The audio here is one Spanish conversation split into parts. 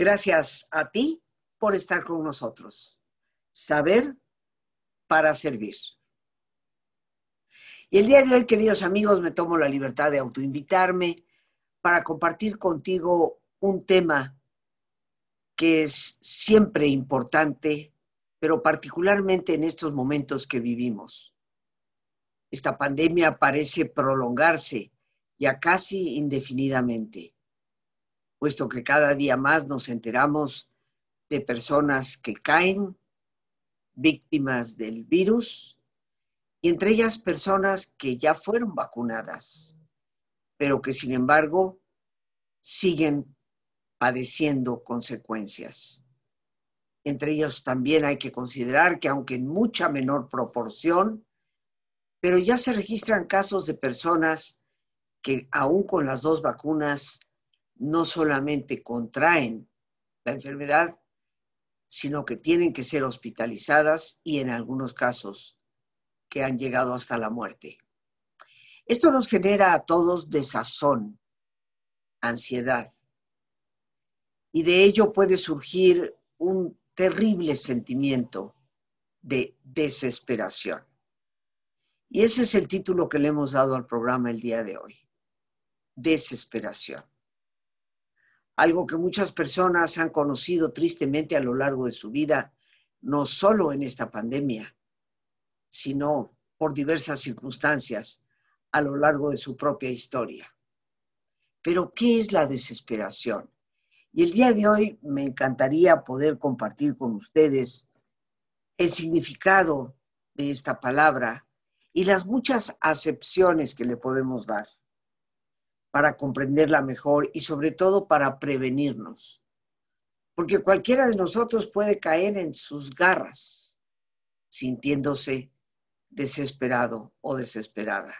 Gracias a ti por estar con nosotros. Saber para servir. Y el día de hoy, queridos amigos, me tomo la libertad de autoinvitarme para compartir contigo un tema que es siempre importante, pero particularmente en estos momentos que vivimos. Esta pandemia parece prolongarse ya casi indefinidamente, puesto que cada día más nos enteramos de personas que caen víctimas del virus y entre ellas personas que ya fueron vacunadas, pero que sin embargo siguen padeciendo consecuencias. Entre ellos también hay que considerar que aunque en mucha menor proporción, pero ya se registran casos de personas que aún con las dos vacunas no solamente contraen la enfermedad, sino que tienen que ser hospitalizadas y en algunos casos que han llegado hasta la muerte. Esto nos genera a todos desazón, ansiedad, y de ello puede surgir un terrible sentimiento de desesperación. Y ese es el título que le hemos dado al programa el día de hoy, desesperación. Algo que muchas personas han conocido tristemente a lo largo de su vida, no solo en esta pandemia, sino por diversas circunstancias a lo largo de su propia historia. Pero, ¿qué es la desesperación? Y el día de hoy me encantaría poder compartir con ustedes el significado de esta palabra y las muchas acepciones que le podemos dar para comprenderla mejor y sobre todo para prevenirnos. Porque cualquiera de nosotros puede caer en sus garras sintiéndose desesperado o desesperada.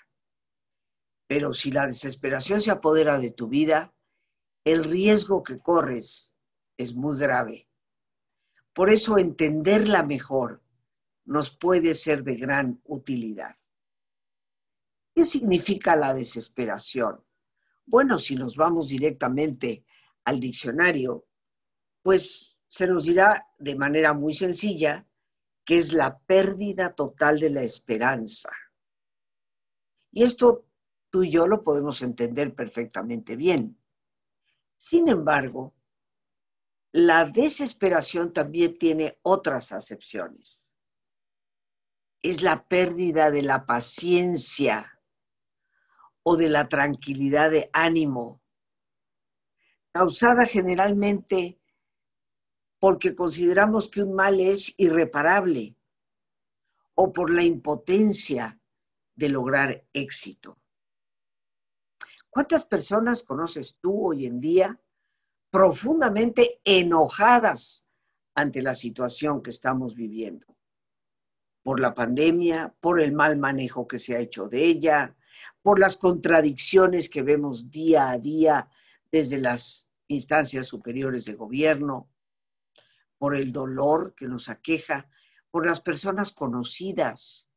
Pero si la desesperación se apodera de tu vida, el riesgo que corres es muy grave. Por eso entenderla mejor nos puede ser de gran utilidad. ¿Qué significa la desesperación? Bueno, si nos vamos directamente al diccionario, pues se nos dirá de manera muy sencilla que es la pérdida total de la esperanza. Y esto tú y yo lo podemos entender perfectamente bien. Sin embargo, la desesperación también tiene otras acepciones. Es la pérdida de la paciencia o de la tranquilidad de ánimo, causada generalmente porque consideramos que un mal es irreparable o por la impotencia de lograr éxito. ¿Cuántas personas conoces tú hoy en día profundamente enojadas ante la situación que estamos viviendo? Por la pandemia, por el mal manejo que se ha hecho de ella, por las contradicciones que vemos día a día desde las instancias superiores de gobierno, por el dolor que nos aqueja, por las personas conocidas,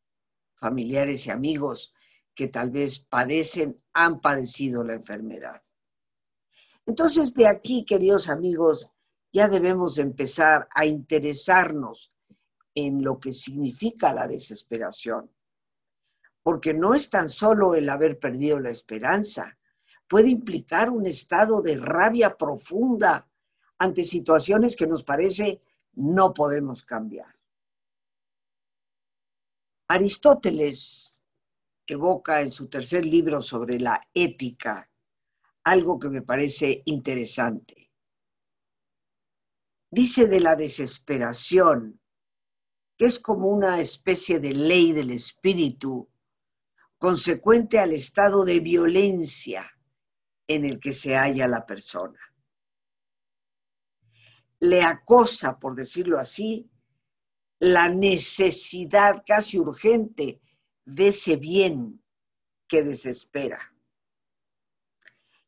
familiares y amigos que tal vez padecen, han padecido la enfermedad. Entonces, de aquí, queridos amigos, ya debemos empezar a interesarnos en lo que significa la desesperación. Porque no es tan solo el haber perdido la esperanza, puede implicar un estado de rabia profunda ante situaciones que nos parece no podemos cambiar. Aristóteles evoca en su tercer libro sobre la ética algo que me parece interesante. Dice de la desesperación, que es como una especie de ley del espíritu consecuente al estado de violencia en el que se halla la persona. Le acosa, por decirlo así, la necesidad casi urgente de ese bien que desespera.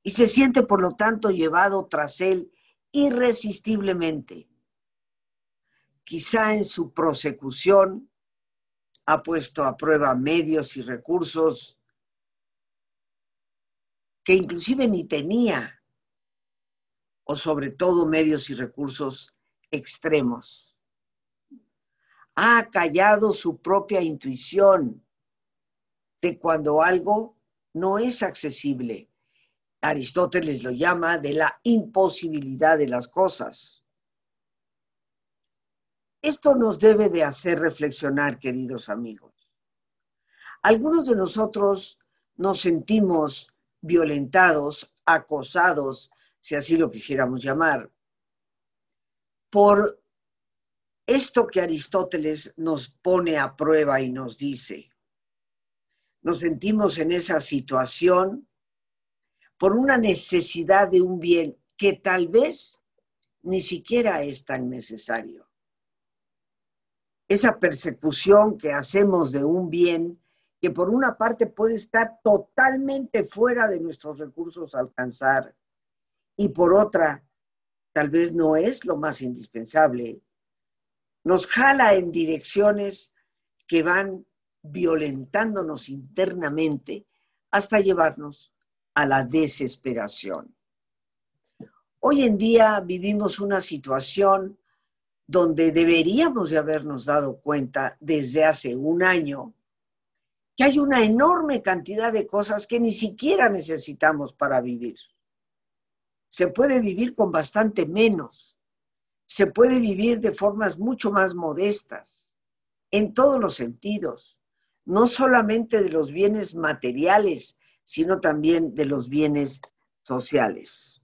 Y se siente, por lo tanto, llevado tras él irresistiblemente. Quizá en su prosecución ha puesto a prueba medios y recursos que inclusive ni tenía, o sobre todo medios y recursos extremos. Ha callado su propia intuición de cuando algo no es accesible. Aristóteles lo llama de la imposibilidad de las cosas. Esto nos debe de hacer reflexionar, queridos amigos. Algunos de nosotros nos sentimos violentados, acosados, si así lo quisiéramos llamar, por esto que Aristóteles nos pone a prueba y nos dice. Nos sentimos en esa situación por una necesidad de un bien que tal vez ni siquiera es tan necesario. Esa persecución que hacemos de un bien que por una parte puede estar totalmente fuera de nuestros recursos a alcanzar y por otra tal vez no es lo más indispensable, nos jala en direcciones que van violentándonos internamente hasta llevarnos a la desesperación. Hoy en día vivimos una situación donde deberíamos de habernos dado cuenta desde hace un año que hay una enorme cantidad de cosas que ni siquiera necesitamos para vivir. Se puede vivir con bastante menos. Se puede vivir de formas mucho más modestas, en todos los sentidos, no solamente de los bienes materiales, sino también de los bienes sociales.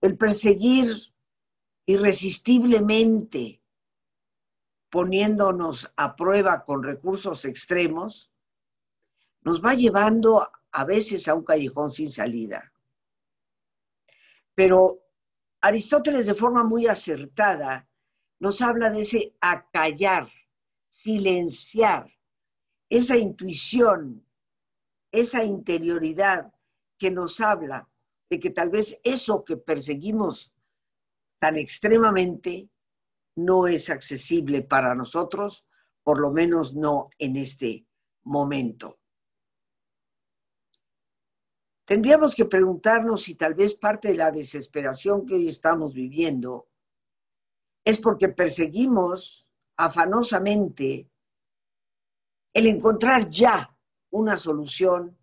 El perseguir irresistiblemente poniéndonos a prueba con recursos extremos, nos va llevando a veces a un callejón sin salida. Pero Aristóteles de forma muy acertada nos habla de ese acallar, silenciar, esa intuición, esa interioridad que nos habla de que tal vez eso que perseguimos tan extremadamente no es accesible para nosotros, por lo menos no en este momento. Tendríamos que preguntarnos si tal vez parte de la desesperación que hoy estamos viviendo es porque perseguimos afanosamente el encontrar ya una solución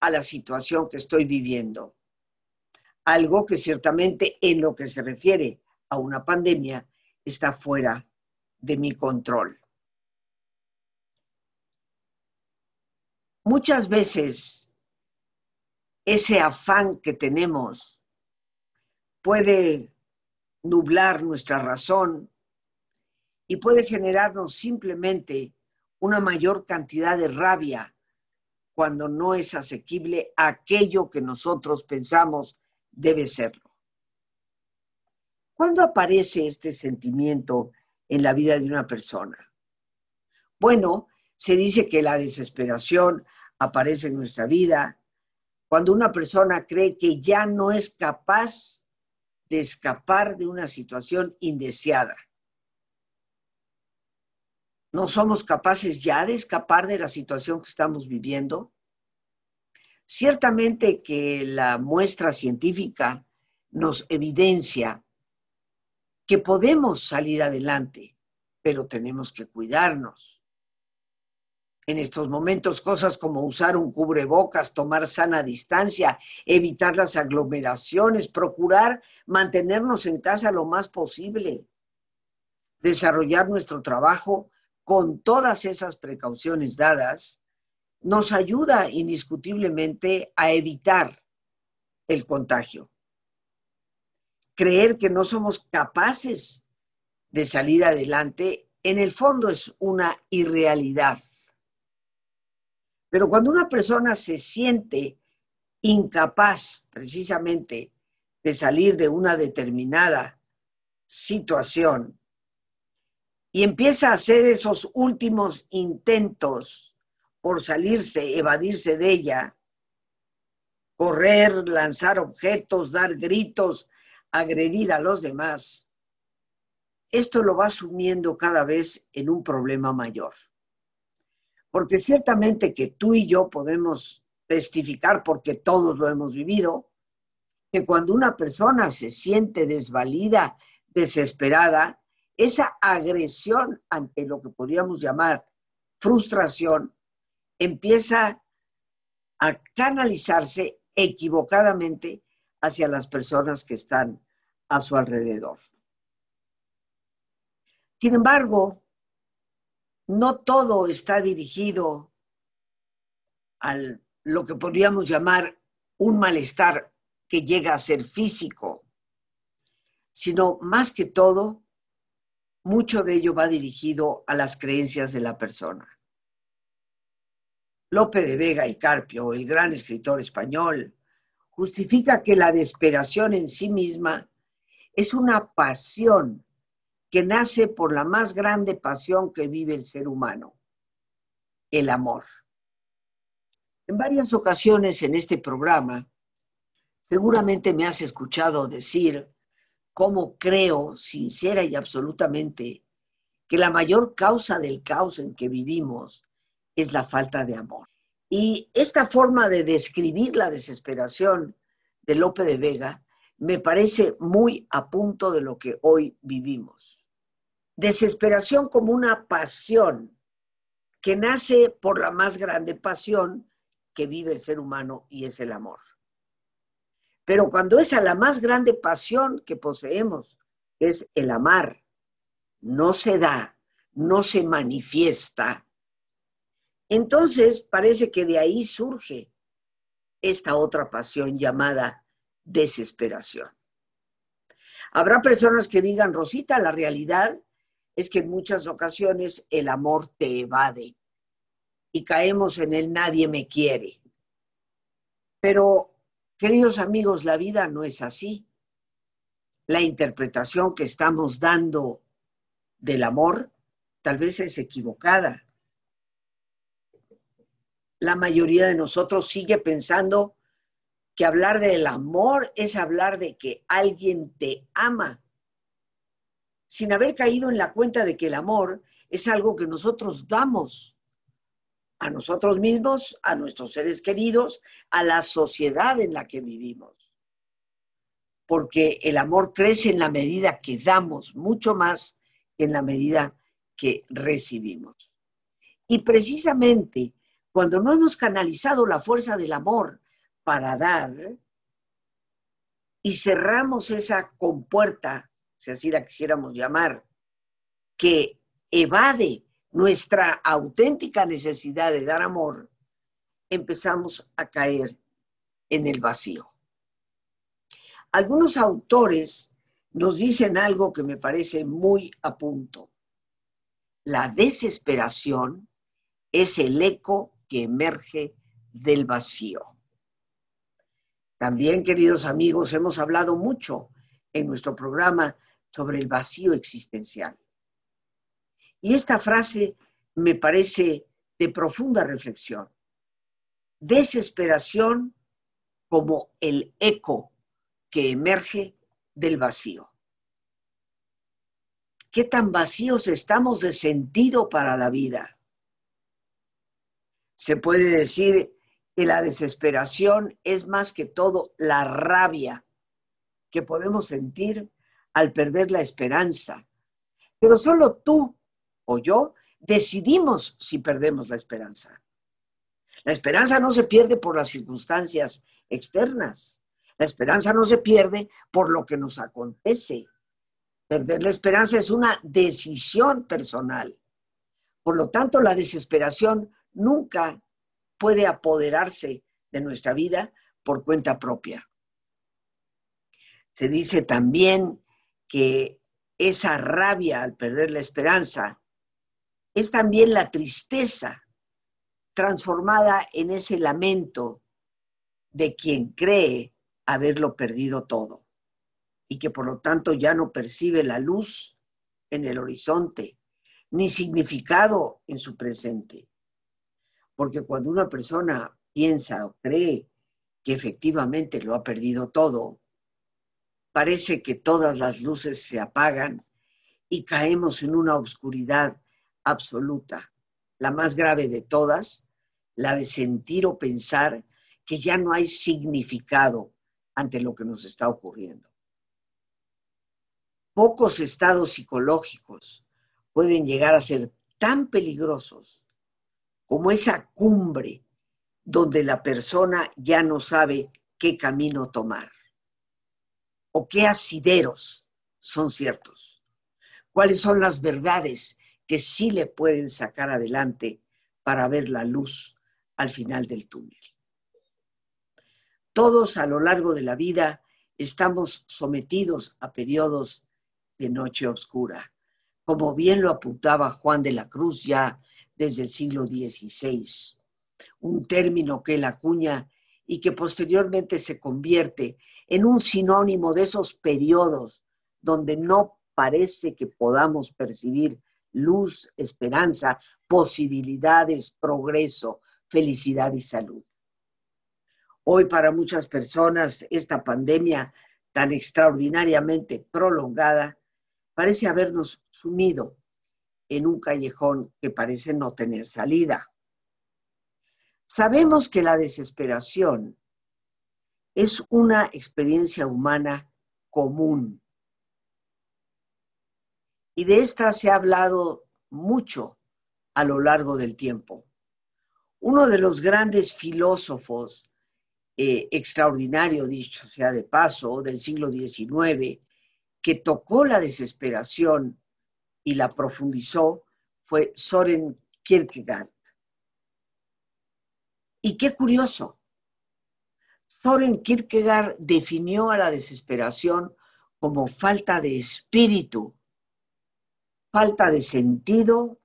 a la situación que estoy viviendo. Algo que ciertamente en lo que se refiere a una pandemia está fuera de mi control. Muchas veces ese afán que tenemos puede nublar nuestra razón y puede generarnos simplemente una mayor cantidad de rabia cuando no es asequible aquello que nosotros pensamos debe serlo. ¿Cuándo aparece este sentimiento en la vida de una persona? Bueno, se dice que la desesperación aparece en nuestra vida cuando una persona cree que ya no es capaz de escapar de una situación indeseada. ¿No somos capaces ya de escapar de la situación que estamos viviendo? Ciertamente que la muestra científica nos evidencia que podemos salir adelante, pero tenemos que cuidarnos. En estos momentos, cosas como usar un cubrebocas, tomar sana distancia, evitar las aglomeraciones, procurar mantenernos en casa lo más posible, desarrollar nuestro trabajo con todas esas precauciones dadas, nos ayuda indiscutiblemente a evitar el contagio creer que no somos capaces de salir adelante, en el fondo es una irrealidad. Pero cuando una persona se siente incapaz precisamente de salir de una determinada situación y empieza a hacer esos últimos intentos por salirse, evadirse de ella, correr, lanzar objetos, dar gritos, agredir a los demás, esto lo va asumiendo cada vez en un problema mayor. Porque ciertamente que tú y yo podemos testificar, porque todos lo hemos vivido, que cuando una persona se siente desvalida, desesperada, esa agresión ante lo que podríamos llamar frustración empieza a canalizarse equivocadamente hacia las personas que están a su alrededor. Sin embargo, no todo está dirigido a lo que podríamos llamar un malestar que llega a ser físico, sino más que todo, mucho de ello va dirigido a las creencias de la persona. Lope de Vega y Carpio, el gran escritor español, justifica que la desesperación en sí misma es una pasión que nace por la más grande pasión que vive el ser humano, el amor. En varias ocasiones en este programa, seguramente me has escuchado decir cómo creo sincera y absolutamente que la mayor causa del caos en que vivimos es la falta de amor. Y esta forma de describir la desesperación de Lope de Vega me parece muy a punto de lo que hoy vivimos. Desesperación como una pasión que nace por la más grande pasión que vive el ser humano y es el amor. Pero cuando es a la más grande pasión que poseemos, es el amar, no se da, no se manifiesta, entonces parece que de ahí surge esta otra pasión llamada desesperación. Habrá personas que digan, Rosita, la realidad es que en muchas ocasiones el amor te evade y caemos en el nadie me quiere. Pero, queridos amigos, la vida no es así. La interpretación que estamos dando del amor tal vez es equivocada la mayoría de nosotros sigue pensando que hablar del amor es hablar de que alguien te ama, sin haber caído en la cuenta de que el amor es algo que nosotros damos a nosotros mismos, a nuestros seres queridos, a la sociedad en la que vivimos. Porque el amor crece en la medida que damos, mucho más que en la medida que recibimos. Y precisamente cuando no hemos canalizado la fuerza del amor para dar y cerramos esa compuerta, si así la quisiéramos llamar, que evade nuestra auténtica necesidad de dar amor, empezamos a caer en el vacío. Algunos autores nos dicen algo que me parece muy a punto. La desesperación es el eco que emerge del vacío. También, queridos amigos, hemos hablado mucho en nuestro programa sobre el vacío existencial. Y esta frase me parece de profunda reflexión. Desesperación como el eco que emerge del vacío. ¿Qué tan vacíos estamos de sentido para la vida? Se puede decir que la desesperación es más que todo la rabia que podemos sentir al perder la esperanza. Pero solo tú o yo decidimos si perdemos la esperanza. La esperanza no se pierde por las circunstancias externas. La esperanza no se pierde por lo que nos acontece. Perder la esperanza es una decisión personal. Por lo tanto, la desesperación nunca puede apoderarse de nuestra vida por cuenta propia. Se dice también que esa rabia al perder la esperanza es también la tristeza transformada en ese lamento de quien cree haberlo perdido todo y que por lo tanto ya no percibe la luz en el horizonte ni significado en su presente. Porque cuando una persona piensa o cree que efectivamente lo ha perdido todo, parece que todas las luces se apagan y caemos en una oscuridad absoluta, la más grave de todas, la de sentir o pensar que ya no hay significado ante lo que nos está ocurriendo. Pocos estados psicológicos pueden llegar a ser tan peligrosos como esa cumbre donde la persona ya no sabe qué camino tomar o qué asideros son ciertos, cuáles son las verdades que sí le pueden sacar adelante para ver la luz al final del túnel. Todos a lo largo de la vida estamos sometidos a periodos de noche oscura, como bien lo apuntaba Juan de la Cruz ya desde el siglo XVI, un término que él acuña y que posteriormente se convierte en un sinónimo de esos periodos donde no parece que podamos percibir luz, esperanza, posibilidades, progreso, felicidad y salud. Hoy para muchas personas esta pandemia tan extraordinariamente prolongada parece habernos sumido en un callejón que parece no tener salida. Sabemos que la desesperación es una experiencia humana común. Y de esta se ha hablado mucho a lo largo del tiempo. Uno de los grandes filósofos eh, extraordinario, dicho sea de paso, del siglo XIX, que tocó la desesperación y la profundizó, fue Soren Kierkegaard. Y qué curioso, Soren Kierkegaard definió a la desesperación como falta de espíritu, falta de sentido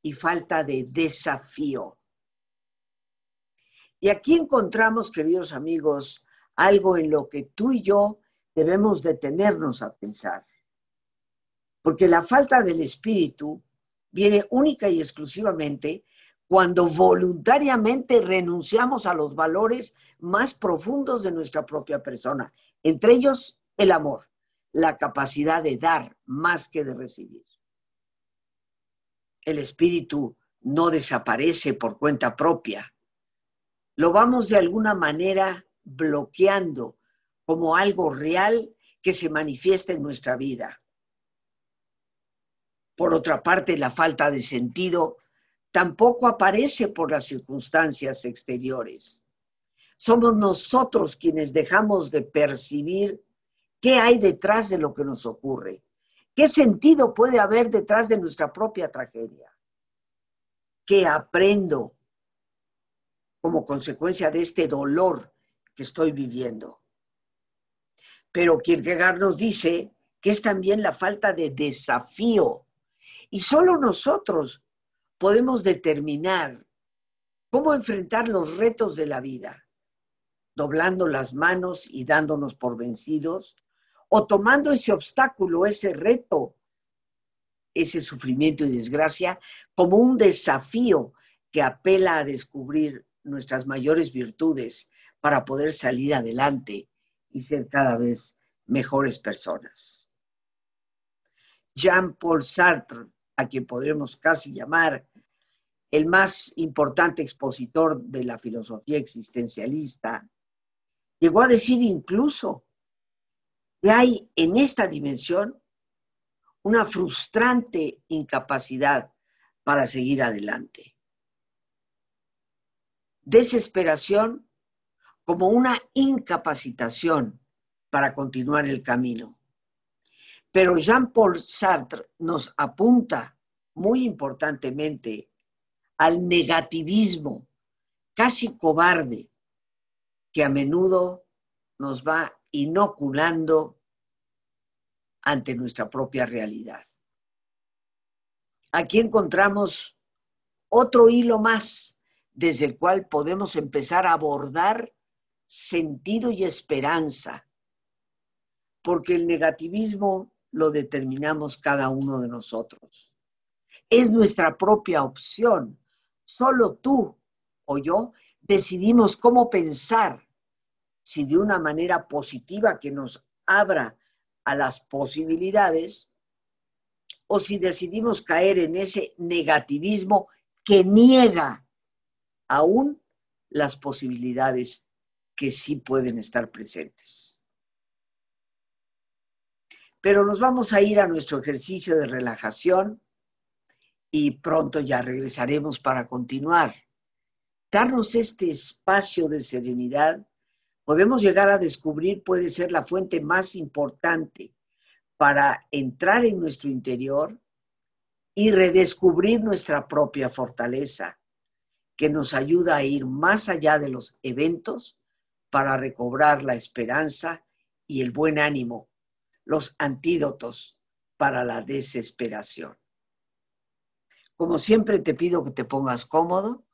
y falta de desafío. Y aquí encontramos, queridos amigos, algo en lo que tú y yo debemos detenernos a pensar. Porque la falta del espíritu viene única y exclusivamente cuando voluntariamente renunciamos a los valores más profundos de nuestra propia persona, entre ellos el amor, la capacidad de dar más que de recibir. El espíritu no desaparece por cuenta propia, lo vamos de alguna manera bloqueando como algo real que se manifiesta en nuestra vida. Por otra parte, la falta de sentido tampoco aparece por las circunstancias exteriores. Somos nosotros quienes dejamos de percibir qué hay detrás de lo que nos ocurre, qué sentido puede haber detrás de nuestra propia tragedia, qué aprendo como consecuencia de este dolor que estoy viviendo. Pero Kierkegaard nos dice que es también la falta de desafío. Y solo nosotros podemos determinar cómo enfrentar los retos de la vida, doblando las manos y dándonos por vencidos, o tomando ese obstáculo, ese reto, ese sufrimiento y desgracia como un desafío que apela a descubrir nuestras mayores virtudes para poder salir adelante y ser cada vez mejores personas. Jean-Paul Sartre, a quien podremos casi llamar el más importante expositor de la filosofía existencialista, llegó a decir incluso que hay en esta dimensión una frustrante incapacidad para seguir adelante desesperación como una incapacitación para continuar el camino. Pero Jean-Paul Sartre nos apunta muy importantemente al negativismo casi cobarde que a menudo nos va inoculando ante nuestra propia realidad. Aquí encontramos otro hilo más desde el cual podemos empezar a abordar sentido y esperanza, porque el negativismo lo determinamos cada uno de nosotros. Es nuestra propia opción. Solo tú o yo decidimos cómo pensar, si de una manera positiva que nos abra a las posibilidades, o si decidimos caer en ese negativismo que niega aún las posibilidades que sí pueden estar presentes. Pero nos vamos a ir a nuestro ejercicio de relajación y pronto ya regresaremos para continuar. Darnos este espacio de serenidad, podemos llegar a descubrir, puede ser la fuente más importante para entrar en nuestro interior y redescubrir nuestra propia fortaleza, que nos ayuda a ir más allá de los eventos para recobrar la esperanza y el buen ánimo, los antídotos para la desesperación. Como siempre te pido que te pongas cómodo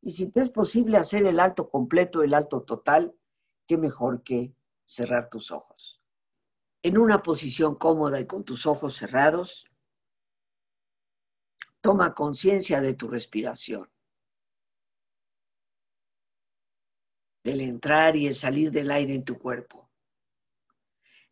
y si te es posible hacer el alto completo, el alto total, qué mejor que cerrar tus ojos. En una posición cómoda y con tus ojos cerrados, toma conciencia de tu respiración. del entrar y el salir del aire en tu cuerpo.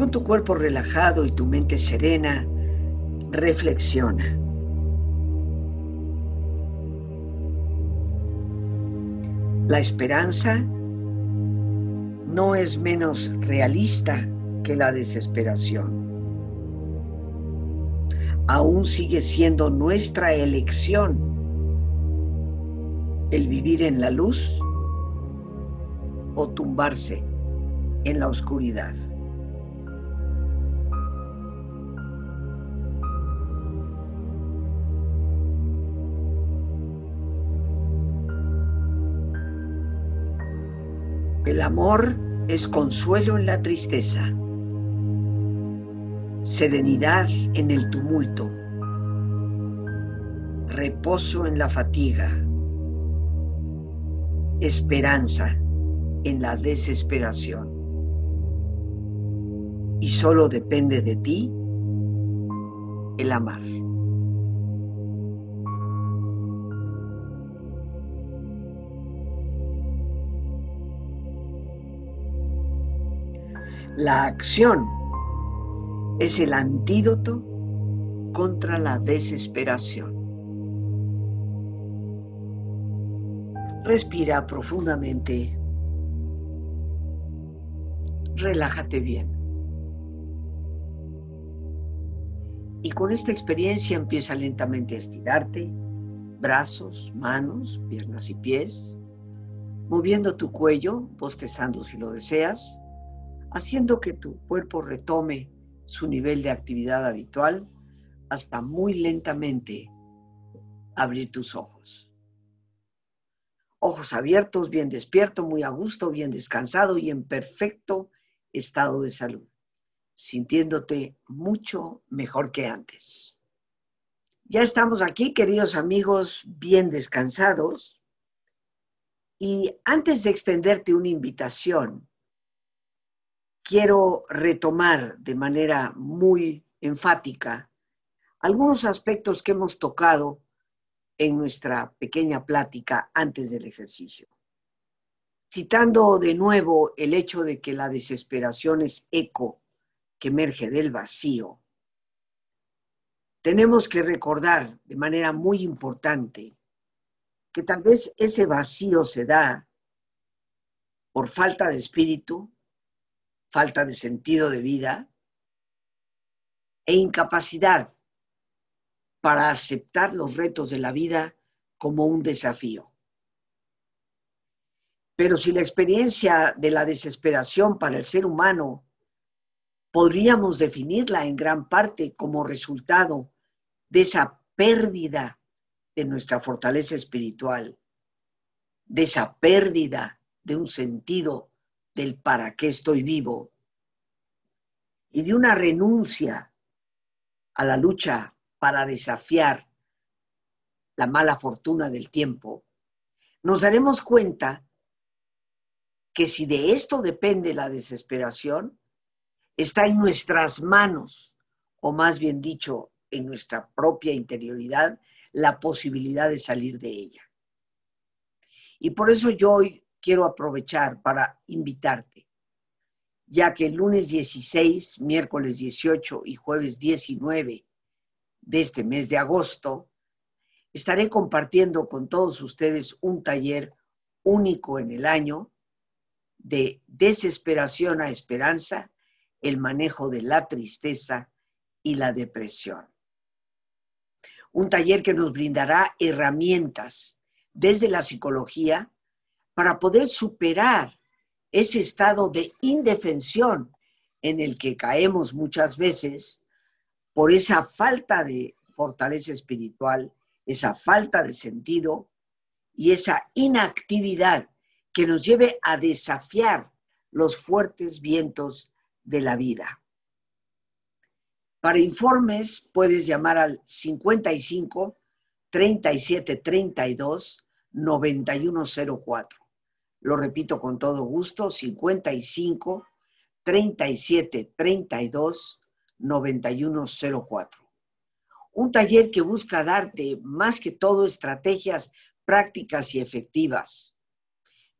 Con tu cuerpo relajado y tu mente serena, reflexiona. La esperanza no es menos realista que la desesperación. Aún sigue siendo nuestra elección el vivir en la luz o tumbarse en la oscuridad. El amor es consuelo en la tristeza, serenidad en el tumulto, reposo en la fatiga, esperanza en la desesperación. Y solo depende de ti el amar. La acción es el antídoto contra la desesperación. Respira profundamente. Relájate bien. Y con esta experiencia empieza lentamente a estirarte, brazos, manos, piernas y pies, moviendo tu cuello, bostezando si lo deseas, haciendo que tu cuerpo retome su nivel de actividad habitual hasta muy lentamente abrir tus ojos. Ojos abiertos, bien despierto, muy a gusto, bien descansado y en perfecto estado de salud, sintiéndote mucho mejor que antes. Ya estamos aquí, queridos amigos, bien descansados. Y antes de extenderte una invitación quiero retomar de manera muy enfática algunos aspectos que hemos tocado en nuestra pequeña plática antes del ejercicio. Citando de nuevo el hecho de que la desesperación es eco que emerge del vacío, tenemos que recordar de manera muy importante que tal vez ese vacío se da por falta de espíritu, falta de sentido de vida e incapacidad para aceptar los retos de la vida como un desafío. Pero si la experiencia de la desesperación para el ser humano podríamos definirla en gran parte como resultado de esa pérdida de nuestra fortaleza espiritual, de esa pérdida de un sentido del para qué estoy vivo y de una renuncia a la lucha para desafiar la mala fortuna del tiempo, nos daremos cuenta que si de esto depende la desesperación, está en nuestras manos, o más bien dicho, en nuestra propia interioridad, la posibilidad de salir de ella. Y por eso yo hoy quiero aprovechar para invitarte, ya que el lunes 16, miércoles 18 y jueves 19 de este mes de agosto, estaré compartiendo con todos ustedes un taller único en el año de desesperación a esperanza, el manejo de la tristeza y la depresión. Un taller que nos brindará herramientas desde la psicología para poder superar ese estado de indefensión en el que caemos muchas veces por esa falta de fortaleza espiritual, esa falta de sentido y esa inactividad que nos lleve a desafiar los fuertes vientos de la vida. Para informes puedes llamar al 55 37 32 9104. Lo repito con todo gusto, 55 37 32 9104. Un taller que busca darte más que todo estrategias prácticas y efectivas.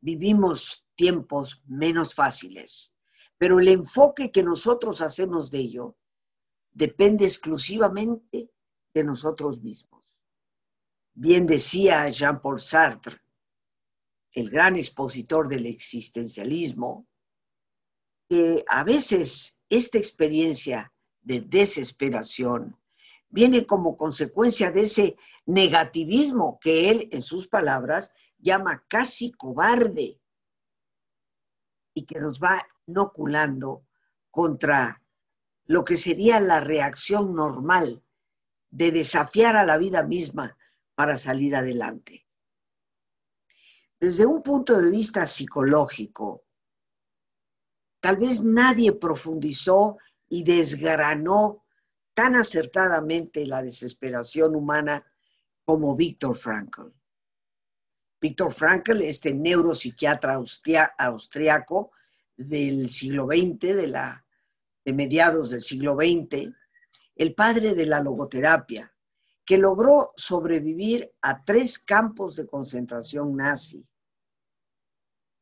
Vivimos tiempos menos fáciles, pero el enfoque que nosotros hacemos de ello depende exclusivamente de nosotros mismos. Bien decía Jean-Paul Sartre, el gran expositor del existencialismo, que a veces esta experiencia de desesperación viene como consecuencia de ese negativismo que él, en sus palabras, llama casi cobarde y que nos va inoculando contra lo que sería la reacción normal de desafiar a la vida misma para salir adelante. Desde un punto de vista psicológico, tal vez nadie profundizó y desgranó tan acertadamente la desesperación humana como Víctor Frankl. Víctor Frankl, este neuropsiquiatra austriaco del siglo XX, de la de mediados del siglo XX, el padre de la logoterapia, que logró sobrevivir a tres campos de concentración nazi.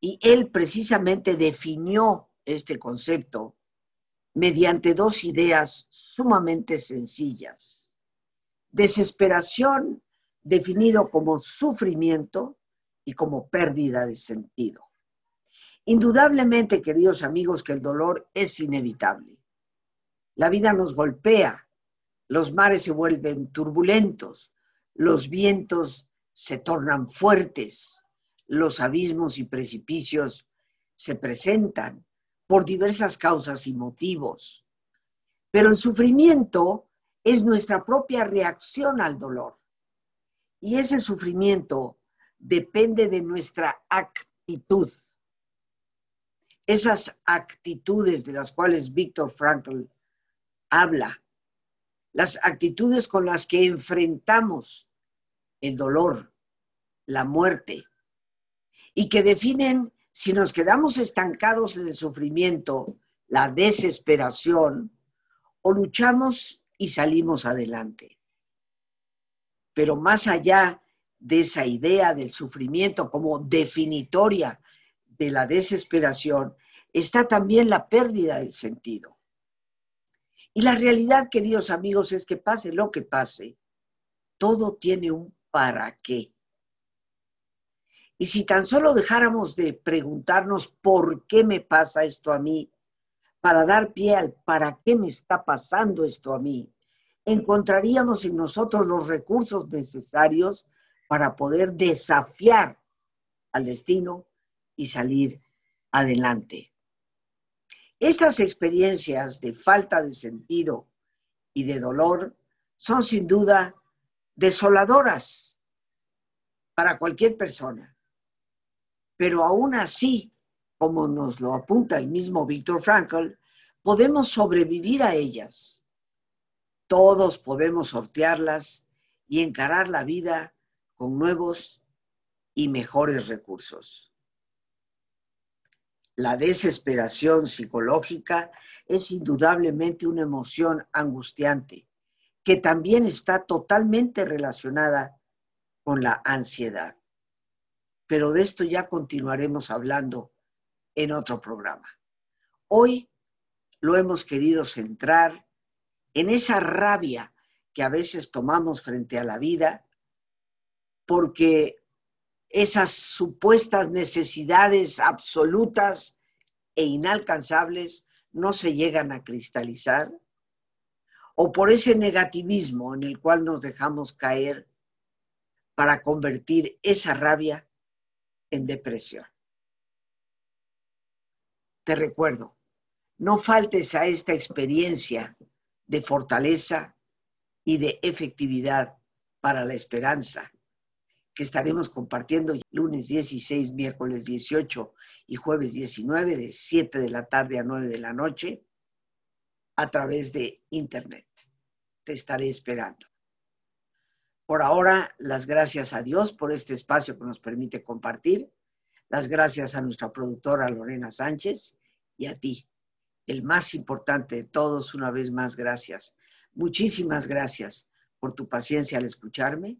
Y él precisamente definió este concepto mediante dos ideas sumamente sencillas. Desesperación definido como sufrimiento y como pérdida de sentido. Indudablemente, queridos amigos, que el dolor es inevitable. La vida nos golpea, los mares se vuelven turbulentos, los vientos se tornan fuertes, los abismos y precipicios se presentan por diversas causas y motivos. Pero el sufrimiento es nuestra propia reacción al dolor. Y ese sufrimiento depende de nuestra actitud esas actitudes de las cuales Víctor Frankl habla, las actitudes con las que enfrentamos el dolor, la muerte, y que definen si nos quedamos estancados en el sufrimiento, la desesperación, o luchamos y salimos adelante. Pero más allá de esa idea del sufrimiento como definitoria de la desesperación está también la pérdida del sentido. Y la realidad, queridos amigos, es que pase lo que pase, todo tiene un para qué. Y si tan solo dejáramos de preguntarnos por qué me pasa esto a mí, para dar pie al para qué me está pasando esto a mí, encontraríamos en nosotros los recursos necesarios para poder desafiar al destino y salir adelante. Estas experiencias de falta de sentido y de dolor son sin duda desoladoras para cualquier persona. Pero aún así, como nos lo apunta el mismo Víctor Frankl, podemos sobrevivir a ellas. Todos podemos sortearlas y encarar la vida con nuevos y mejores recursos. La desesperación psicológica es indudablemente una emoción angustiante que también está totalmente relacionada con la ansiedad. pero de esto ya continuaremos hablando en otro programa. Hoy lo hemos querido centrar en esa rabia que a veces tomamos frente a la vida, porque esas supuestas necesidades absolutas e inalcanzables no se llegan a cristalizar, o por ese negativismo en el cual nos dejamos caer para convertir esa rabia en depresión. Te recuerdo, no faltes a esta experiencia de fortaleza y de efectividad para la esperanza que estaremos compartiendo lunes 16, miércoles 18 y jueves 19 de 7 de la tarde a 9 de la noche a través de internet. Te estaré esperando. Por ahora, las gracias a Dios por este espacio que nos permite compartir. Las gracias a nuestra productora Lorena Sánchez y a ti, el más importante de todos, una vez más, gracias. Muchísimas gracias por tu paciencia al escucharme